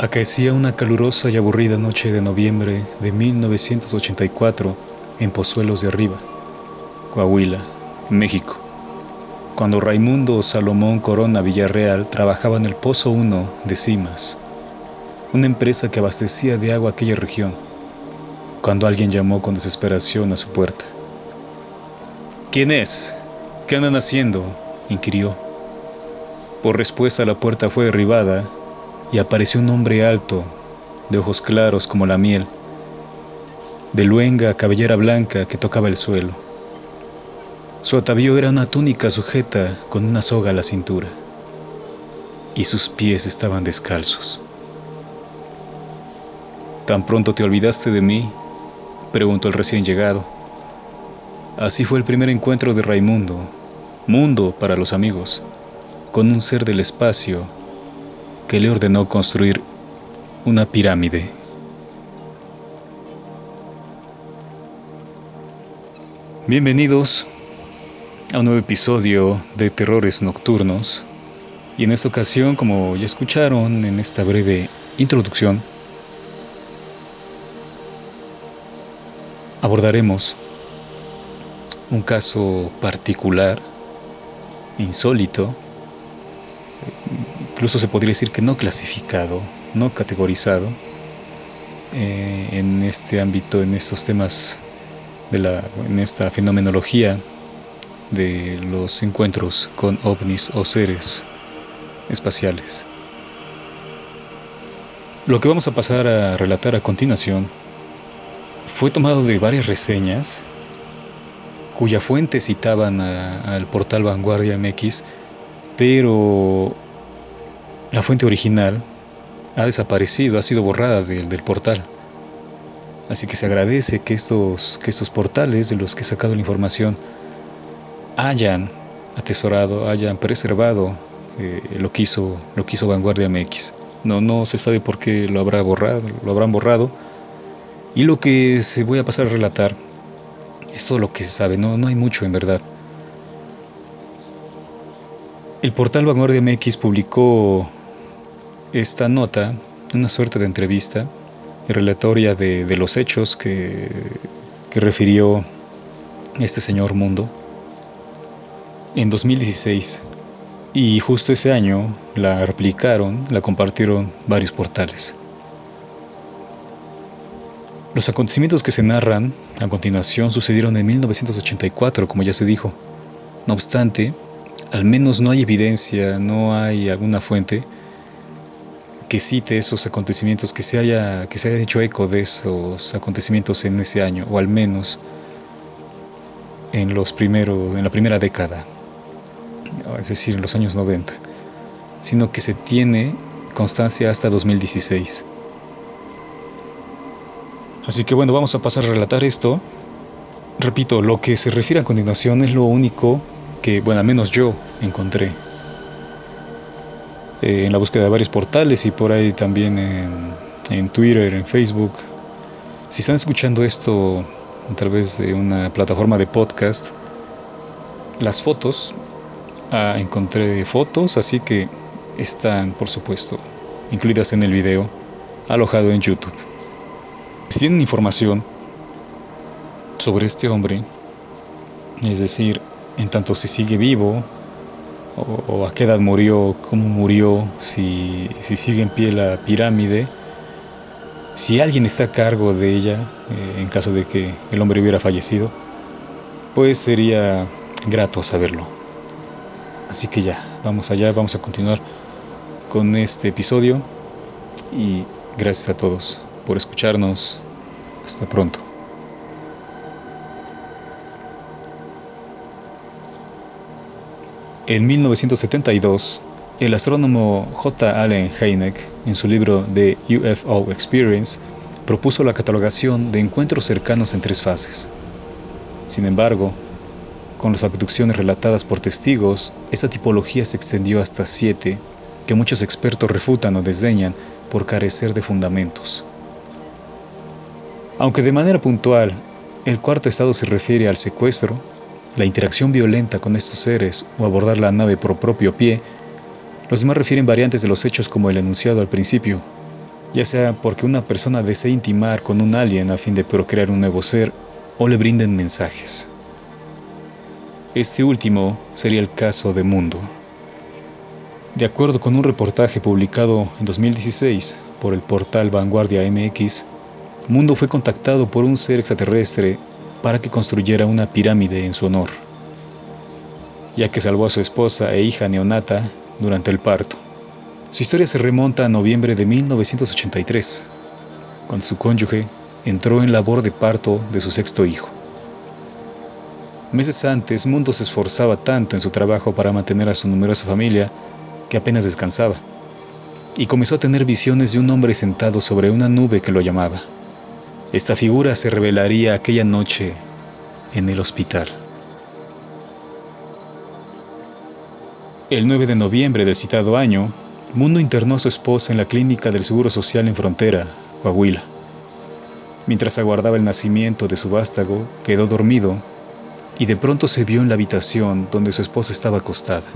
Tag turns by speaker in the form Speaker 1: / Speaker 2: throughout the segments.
Speaker 1: Acaecía una calurosa y aburrida noche de noviembre de 1984 en Pozuelos de Arriba, Coahuila, México, cuando Raimundo Salomón Corona Villarreal trabajaba en el Pozo 1 de Cimas, una empresa que abastecía de agua aquella región, cuando alguien llamó con desesperación a su puerta. ¿Quién es? ¿Qué andan haciendo? inquirió. Por respuesta la puerta fue derribada y apareció un hombre alto, de ojos claros como la miel, de luenga cabellera blanca que tocaba el suelo. Su atavío era una túnica sujeta con una soga a la cintura, y sus pies estaban descalzos. ¿Tan pronto te olvidaste de mí? preguntó el recién llegado. Así fue el primer encuentro de Raimundo, mundo para los amigos, con un ser del espacio que le ordenó construir una pirámide. Bienvenidos a un nuevo episodio de Terrores Nocturnos. Y en esta ocasión, como ya escucharon en esta breve introducción, abordaremos un caso particular, insólito, incluso se podría decir que no clasificado, no categorizado eh, en este ámbito, en estos temas de la, en esta fenomenología de los encuentros con ovnis o seres espaciales. Lo que vamos a pasar a relatar a continuación fue tomado de varias reseñas cuya fuente citaban al portal Vanguardia MX, pero la fuente original ha desaparecido, ha sido borrada del, del portal. Así que se agradece que estos, que estos portales de los que he sacado la información hayan atesorado, hayan preservado eh, lo, que hizo, lo que hizo Vanguardia MX. No, no se sabe por qué lo habrá borrado, lo habrán borrado. Y lo que se voy a pasar a relatar es todo lo que se sabe, no, no hay mucho en verdad. El portal Vanguardia MX publicó esta nota, una suerte de entrevista relatoria de, los hechos que, que refirió este señor Mundo en 2016 y justo ese año la replicaron, la compartieron varios portales. Los acontecimientos que se narran a continuación sucedieron en 1984, como ya se dijo. No obstante, al menos no hay evidencia, no hay alguna fuente que cite esos acontecimientos, que se haya, que se haya hecho eco de esos acontecimientos en ese año, o al menos en los primeros, en la primera década, es decir, en los años 90, sino que se tiene constancia hasta 2016. Así que bueno, vamos a pasar a relatar esto. Repito, lo que se refiere a continuación es lo único que, bueno, al menos yo encontré eh, en la búsqueda de varios portales y por ahí también en, Twitter, en Facebook. Si están escuchando esto a través de una plataforma de podcast, las fotos, ah, encontré fotos, así que están, por supuesto, incluidas en el video, alojado en YouTube. Si tienen información sobre este hombre, es decir, en tanto si sigue vivo o, a qué edad murió, cómo murió, si, sigue en pie la pirámide, si alguien está a cargo de ella, eh, en caso de que el hombre hubiera fallecido, pues sería grato saberlo. Así que ya, vamos allá, vamos a continuar con este episodio y gracias a todos por escucharnos. Hasta pronto. En 1972, el astrónomo J. Allen Hynek, en su libro The UFO Experience, propuso la catalogación de encuentros cercanos en tres fases. Sin embargo, con las abducciones relatadas por testigos, esta tipología se extendió hasta siete, que muchos expertos refutan o desdeñan por carecer de fundamentos. Aunque de manera puntual, el cuarto estado se refiere al secuestro, la interacción violenta con estos seres o abordar la nave por propio pie, los demás refieren variantes de los hechos como el enunciado al principio, ya sea porque una persona desea intimar con un alien a fin de procrear un nuevo ser o le brinden mensajes. Este último sería el caso de Mundo. De acuerdo con un reportaje publicado en 2016 por el portal Vanguardia MX, Mundo fue contactado por un ser extraterrestre para que construyera una pirámide en su honor, ya que salvó a su esposa e hija neonata durante el parto. Su historia se remonta a noviembre de 1983, cuando su cónyuge entró en labor de parto de su sexto hijo. Meses antes, Mundo se esforzaba tanto en su trabajo para mantener a su numerosa familia que apenas descansaba, y comenzó a tener visiones de un hombre sentado sobre una nube que lo llamaba. Esta figura se revelaría aquella noche en el hospital. El 9 de noviembre del citado año, Mundo internó a su esposa en la clínica del Seguro Social en Frontera, Coahuila. Mientras aguardaba el nacimiento de su vástago, quedó dormido y de pronto se vio en la habitación donde su esposa estaba acostada.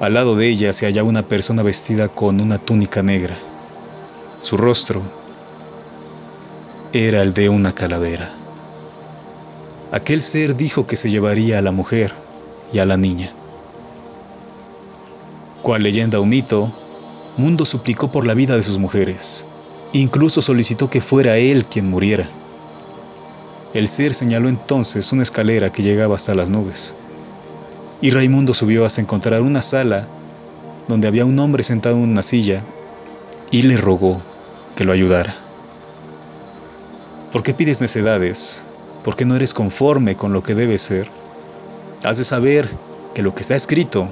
Speaker 1: Al lado de ella se hallaba una persona vestida con una túnica negra. Su rostro era el de una calavera. Aquel ser dijo que se llevaría a la mujer y a la niña. Cual leyenda o mito, Mundo suplicó por la vida de sus mujeres. Incluso solicitó que fuera él quien muriera. El ser señaló entonces una escalera que llegaba hasta las nubes y Raimundo subió hasta encontrar una sala donde había un hombre sentado en una silla y le rogó que lo ayudara. ¿Por qué pides necedades? ¿Por qué no eres conforme con lo que debe ser? Has de saber que lo que está escrito,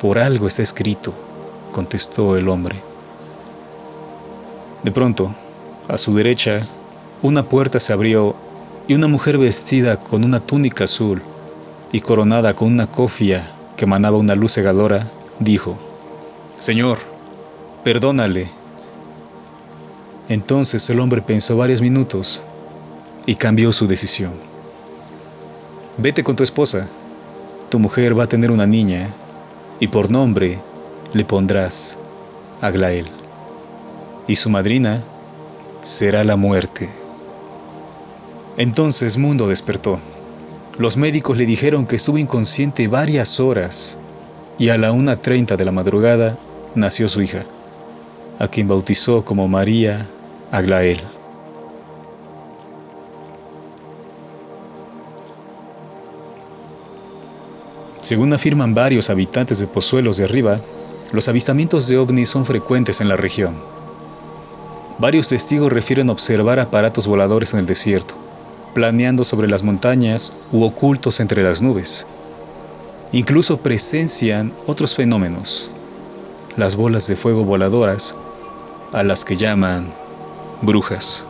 Speaker 1: por algo está escrito, contestó el hombre. De pronto, a su derecha, una puerta se abrió y una mujer vestida con una túnica azul y coronada con una cofia que emanaba una luz cegadora, dijo, Señor, perdónale. Entonces el hombre pensó varios minutos y cambió su decisión. Vete con tu esposa, tu mujer va a tener una niña y por nombre le pondrás Aglael y su madrina será la muerte. Entonces Mundo despertó. Los médicos le dijeron que estuvo inconsciente varias horas y a la 1.30 de la madrugada nació su hija, a quien bautizó como María Aglael. Según afirman varios habitantes de Pozuelos de Arriba, los avistamientos de ovnis son frecuentes en la región. Varios testigos refieren observar aparatos voladores en el desierto, planeando sobre las montañas u ocultos entre las nubes. Incluso presencian otros fenómenos, las bolas de fuego voladoras, a las que llaman brujas.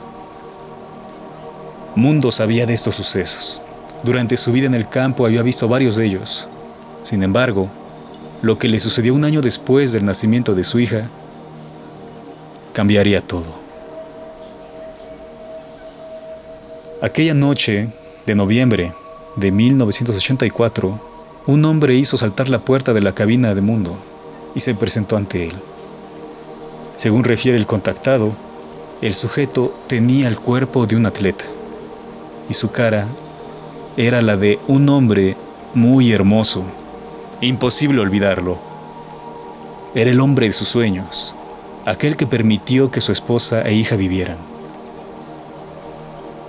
Speaker 1: Mundo sabía de estos sucesos. Durante su vida en el campo había visto varios de ellos. Sin embargo, lo que le sucedió un año después del nacimiento de su hija cambiaría todo. Aquella noche de noviembre de 1984, un hombre hizo saltar la puerta de la cabina de Mundo y se presentó ante él. Según refiere el contactado, el sujeto tenía el cuerpo de un atleta y su cara era la de un hombre muy hermoso. Imposible olvidarlo. Era el hombre de sus sueños, aquel que permitió que su esposa e hija vivieran.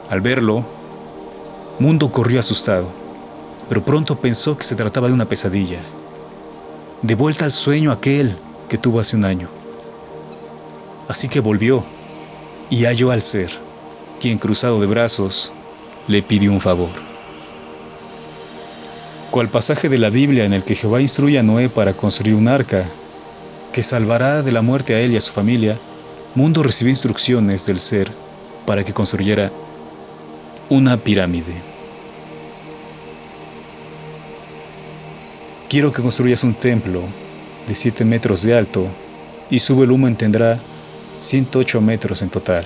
Speaker 1: Al verlo, Mundo corrió asustado, pero pronto pensó que se trataba de una pesadilla, de vuelta al sueño aquel que tuvo hace un año. Así que volvió y halló al ser, quien cruzado de brazos le pidió un favor. Cual pasaje de la Biblia en el que Jehová instruye a Noé para construir un arca que salvará de la muerte a él y a su familia, Mundo recibió instrucciones del ser para que construyera una pirámide. Quiero que construyas un templo de 7 metros de alto y su volumen tendrá 108 metros en total.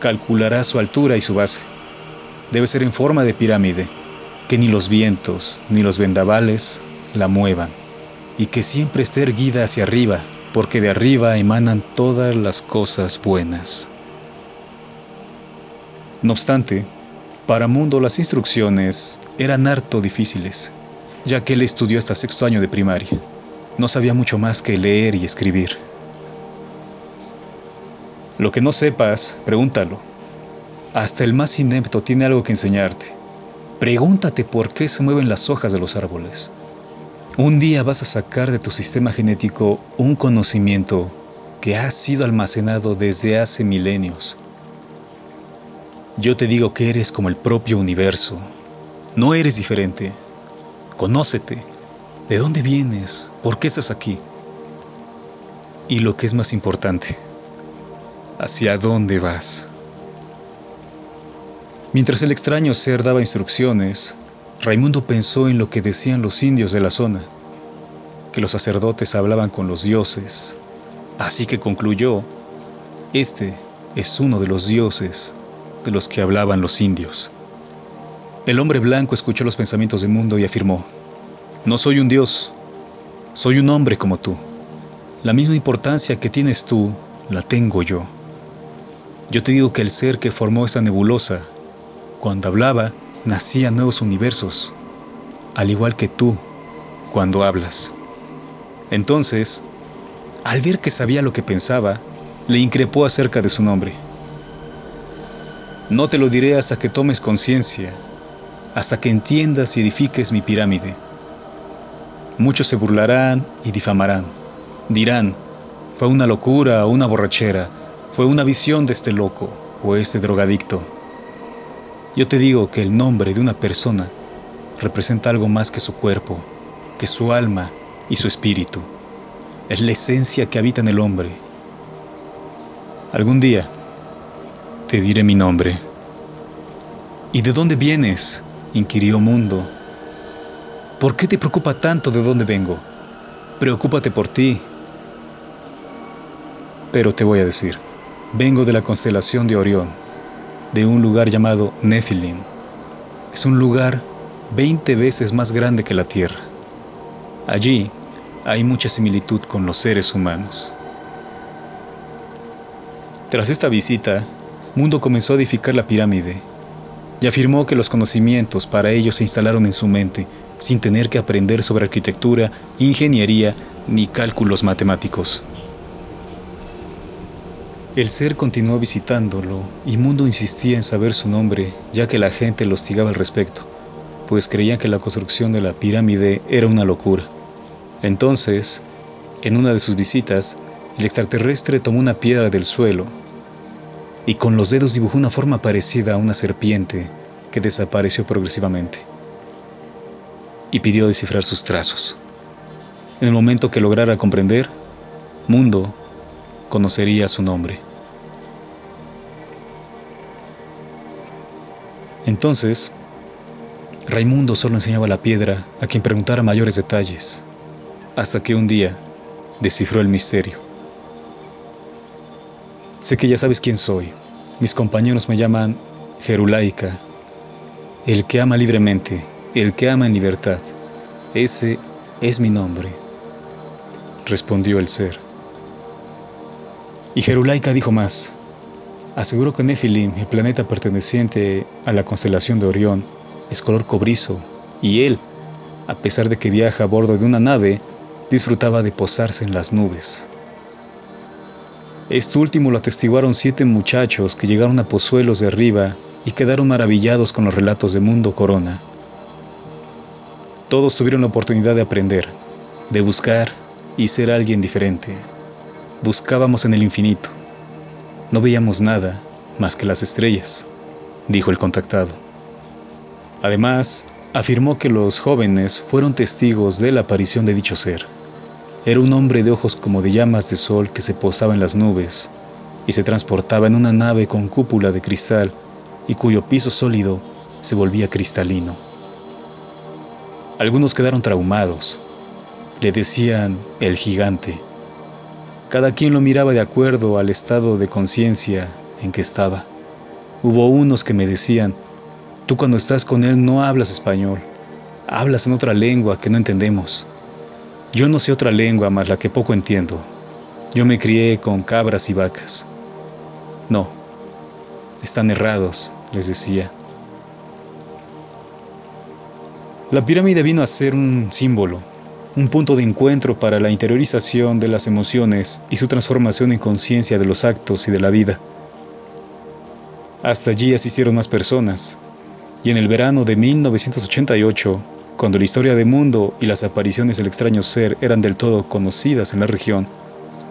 Speaker 1: Calculará su altura y su base. Debe ser en forma de pirámide, que ni los vientos ni los vendavales la muevan y que siempre esté erguida hacia arriba porque de arriba emanan todas las cosas buenas. No obstante, para Mundo las instrucciones eran harto difíciles, ya que él estudió hasta sexto año de primaria. No sabía mucho más que leer y escribir. Lo que no sepas, pregúntalo. Hasta el más inepto tiene algo que enseñarte. Pregúntate por qué se mueven las hojas de los árboles. Un día vas a sacar de tu sistema genético un conocimiento que ha sido almacenado desde hace milenios. Yo te digo que eres como el propio universo. No eres diferente. Conócete. ¿De dónde vienes? ¿Por qué estás aquí? Y lo que es más importante, ¿hacia dónde vas? Mientras el extraño ser daba instrucciones, Raimundo pensó en lo que decían los indios de la zona, que los sacerdotes hablaban con los dioses, así que concluyó, este es uno de los dioses de los que hablaban los indios. El hombre blanco escuchó los pensamientos del mundo y afirmó, no soy un dios, soy un hombre como tú. La misma importancia que tienes tú, la tengo yo. Yo te digo que el ser que formó esta nebulosa, cuando hablaba, nacían nuevos universos, al igual que tú cuando hablas. Entonces, al ver que sabía lo que pensaba, le increpó acerca de su nombre. No te lo diré hasta que tomes conciencia, hasta que entiendas y edifiques mi pirámide. Muchos se burlarán y difamarán. Dirán, fue una locura o una borrachera, fue una visión de este loco o este drogadicto. Yo te digo que el nombre de una persona representa algo más que su cuerpo, que su alma y su espíritu. Es la esencia que habita en el hombre. Algún día te diré mi nombre. ¿Y de dónde vienes? inquirió Mundo. ¿Por qué te preocupa tanto de dónde vengo? Preocúpate por ti. Pero te voy a decir, vengo de la constelación de Orión de un lugar llamado Nephilim. Es un lugar 20 veces más grande que la Tierra. Allí hay mucha similitud con los seres humanos. Tras esta visita, Mundo comenzó a edificar la pirámide y afirmó que los conocimientos para ello se instalaron en su mente sin tener que aprender sobre arquitectura, ingeniería ni cálculos matemáticos. El ser continuó visitándolo y Mundo insistía en saber su nombre, ya que la gente lo hostigaba al respecto, pues creían que la construcción de la pirámide era una locura. Entonces, en una de sus visitas, el extraterrestre tomó una piedra del suelo y con los dedos dibujó una forma parecida a una serpiente que desapareció progresivamente y pidió descifrar sus trazos. En el momento que lograra comprender, Mundo conocería su nombre. Entonces, Raimundo solo enseñaba la piedra a quien preguntara mayores detalles, hasta que un día descifró el misterio. Sé que ya sabes quién soy. Mis compañeros me llaman Jerulaica, el que ama libremente, el que ama en libertad. Ese es mi nombre, respondió el ser. Y Jerulaika dijo más. Aseguró que Nephilim, el planeta perteneciente a la constelación de Orión, es color cobrizo, y él, a pesar de que viaja a bordo de una nave, disfrutaba de posarse en las nubes. Esto último lo atestiguaron siete muchachos que llegaron a Pozuelos de arriba y quedaron maravillados con los relatos de Mundo Corona. Todos tuvieron la oportunidad de aprender, de buscar y ser alguien diferente. Buscábamos en el infinito. No veíamos nada más que las estrellas, dijo el contactado. Además, afirmó que los jóvenes fueron testigos de la aparición de dicho ser. Era un hombre de ojos como de llamas de sol que se posaba en las nubes y se transportaba en una nave con cúpula de cristal y cuyo piso sólido se volvía cristalino. Algunos quedaron traumados. Le decían el gigante cada quien lo miraba de acuerdo al estado de conciencia en que estaba. Hubo unos que me decían, tú cuando estás con él no hablas español, hablas en otra lengua que no entendemos. Yo no sé otra lengua más la que poco entiendo, Yo me crié con cabras y vacas. No, están errados, les decía. La pirámide vino a ser un símbolo, un punto de encuentro para la interiorización de las emociones y su transformación en conciencia de los actos y de la vida. Hasta allí asistieron más personas, y en el verano de 1988, cuando la historia del mundo y las apariciones del extraño ser eran del todo conocidas en la región,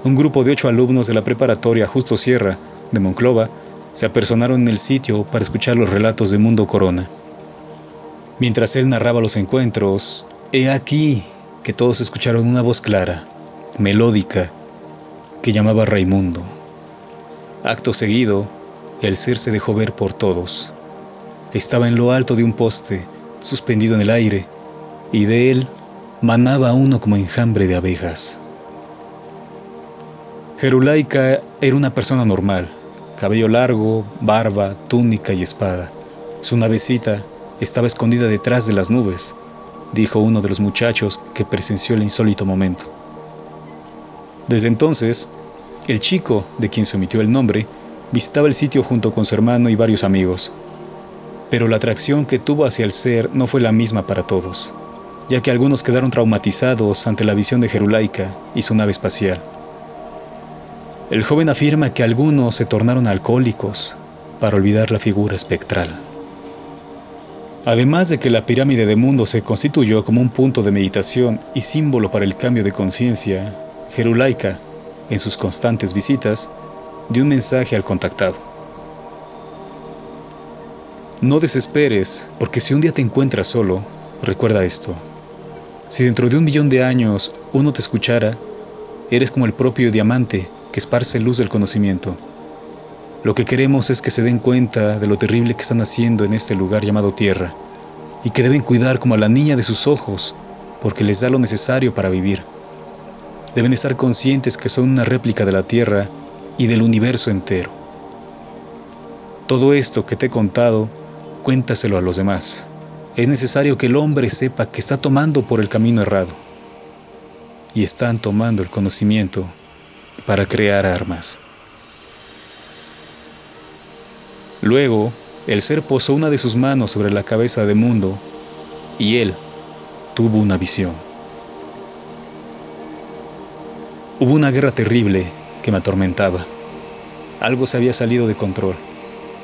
Speaker 1: un grupo de ocho alumnos de la preparatoria Justo Sierra, de Monclova, se apersonaron en el sitio para escuchar los relatos de Mundo Corona. Mientras él narraba los encuentros, he aquí que todos escucharon una voz clara, melódica, que llamaba Raimundo. Acto seguido, el ser se dejó ver por todos. Estaba en lo alto de un poste, suspendido en el aire, y de él manaba uno como enjambre de abejas. Jerulaika era una persona normal, cabello largo, barba, túnica y espada. Su navecita estaba escondida detrás de las nubes, dijo uno de los muchachos que presenció el insólito momento. Desde entonces, el chico, de quien se omitió el nombre, visitaba el sitio junto con su hermano y varios amigos. Pero la atracción que tuvo hacia el ser no fue la misma para todos, ya que algunos quedaron traumatizados ante la visión de Jerulaika y su nave espacial. El joven afirma que algunos se tornaron alcohólicos para olvidar la figura espectral. Además de que la pirámide de mundo se constituyó como un punto de meditación y símbolo para el cambio de conciencia, Jerulaika, en sus constantes visitas, dio un mensaje al contactado. No desesperes, porque si un día te encuentras solo, recuerda esto. Si dentro de un millón de años uno te escuchara, eres como el propio diamante que esparce luz del conocimiento. Lo que queremos es que se den cuenta de lo terrible que están haciendo en este lugar llamado Tierra, y que deben cuidar como a la niña de sus ojos, porque les da lo necesario para vivir. Deben estar conscientes que son una réplica de la Tierra y del universo entero. Todo esto que te he contado, cuéntaselo a los demás. Es necesario que el hombre sepa que está tomando por el camino errado. Y están tomando el conocimiento para crear armas. Luego, el ser posó una de sus manos sobre la cabeza de Mundo y él tuvo una visión. Hubo una guerra terrible que me atormentaba. Algo se había salido de control.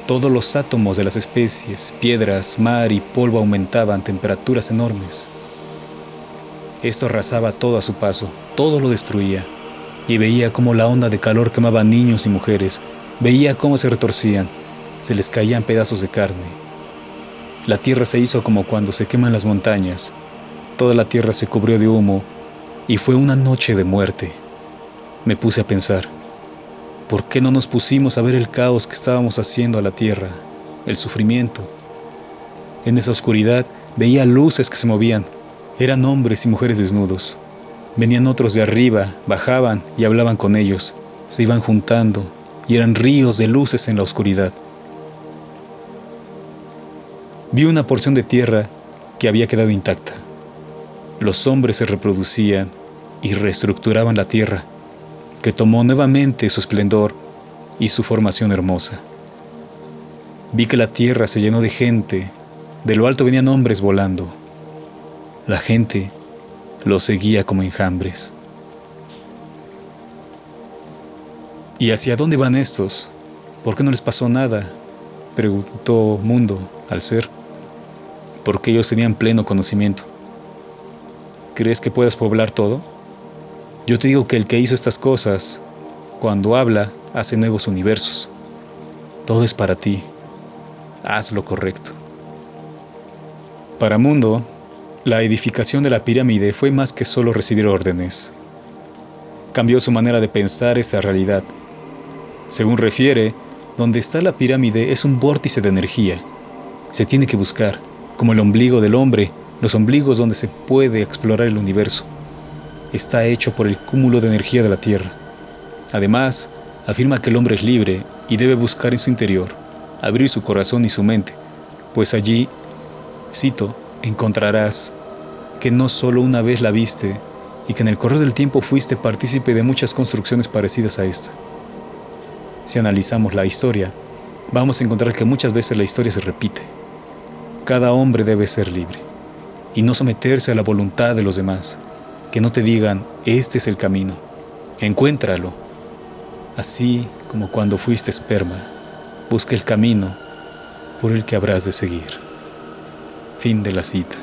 Speaker 1: Todos los átomos de las especies, piedras, mar y polvo aumentaban temperaturas enormes. Esto arrasaba todo a su paso, todo lo destruía, y veía cómo la onda de calor quemaba niños y mujeres, veía cómo se retorcían, se les caían pedazos de carne. La tierra se hizo como cuando se queman las montañas. Toda la tierra se cubrió de humo y fue una noche de muerte. Me puse a pensar, ¿por qué no nos pusimos a ver el caos que estábamos haciendo a la tierra, el sufrimiento? En esa oscuridad veía luces que se movían. Eran hombres y mujeres desnudos. Venían otros de arriba, bajaban y hablaban con ellos. Se iban juntando y eran ríos de luces en la oscuridad. Vi una porción de tierra que había quedado intacta. Los hombres se reproducían y reestructuraban la tierra, que tomó nuevamente su esplendor y su formación hermosa. Vi que la tierra se llenó de gente, de lo alto venían hombres volando. La gente los seguía como enjambres. ¿Y hacia dónde van estos? ¿Por qué no les pasó nada? preguntó Mundo al ser porque ellos tenían pleno conocimiento. ¿Crees que puedas poblar todo? Yo te digo que el que hizo estas cosas, cuando habla, hace nuevos universos. Todo es para ti. Haz lo correcto. Para Mundo, la edificación de la pirámide fue más que solo recibir órdenes. Cambió su manera de pensar esta realidad. Según refiere, donde está la pirámide es un vórtice de energía. Se tiene que buscar como el ombligo del hombre, los ombligos donde se puede explorar el universo. Está hecho por el cúmulo de energía de la Tierra. Además, afirma que el hombre es libre y debe buscar en su interior, abrir su corazón y su mente, pues allí, cito, encontrarás que no solo una vez la viste, y que en el correr del tiempo fuiste partícipe de muchas construcciones parecidas a esta. Si analizamos la historia, vamos a encontrar que muchas veces la historia se repite. Cada hombre debe ser libre y no someterse a la voluntad de los demás, que no te digan, este es el camino, encuéntralo. Así como cuando fuiste esperma, busca el camino por el que habrás de seguir. Fin de la cita.